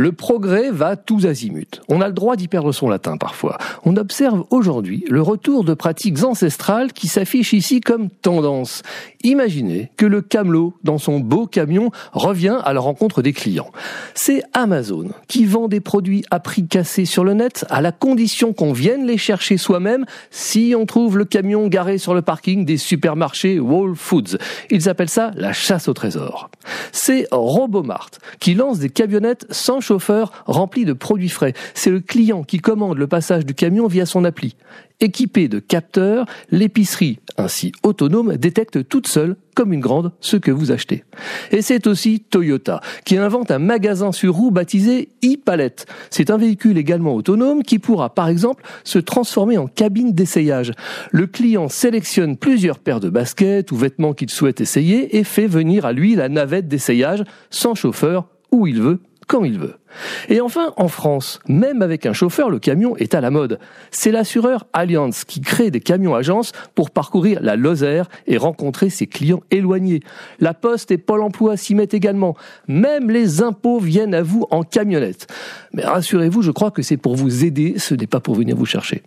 Le progrès va tous azimuts. On a le droit d'y perdre son latin parfois. On observe aujourd'hui le retour de pratiques ancestrales qui s'affichent ici comme tendance. Imaginez que le camelot, dans son beau camion, revient à la rencontre des clients. C'est Amazon qui vend des produits à prix cassé sur le net à la condition qu'on vienne les chercher soi-même si on trouve le camion garé sur le parking des supermarchés Whole Foods. Ils appellent ça la chasse au trésor. C'est Robomart qui lance des camionnettes sans chauffeur rempli de produits frais. C'est le client qui commande le passage du camion via son appli. Équipée de capteurs, l'épicerie, ainsi autonome, détecte toute seule, comme une grande, ce que vous achetez. Et c'est aussi Toyota, qui invente un magasin sur roue baptisé e-palette. C'est un véhicule également autonome qui pourra, par exemple, se transformer en cabine d'essayage. Le client sélectionne plusieurs paires de baskets ou vêtements qu'il souhaite essayer et fait venir à lui la navette d'essayage sans chauffeur où il veut quand il veut. Et enfin, en France, même avec un chauffeur, le camion est à la mode. C'est l'assureur Allianz qui crée des camions agences pour parcourir la Lozère et rencontrer ses clients éloignés. La Poste et Pôle emploi s'y mettent également. Même les impôts viennent à vous en camionnette. Mais rassurez-vous, je crois que c'est pour vous aider, ce n'est pas pour venir vous chercher.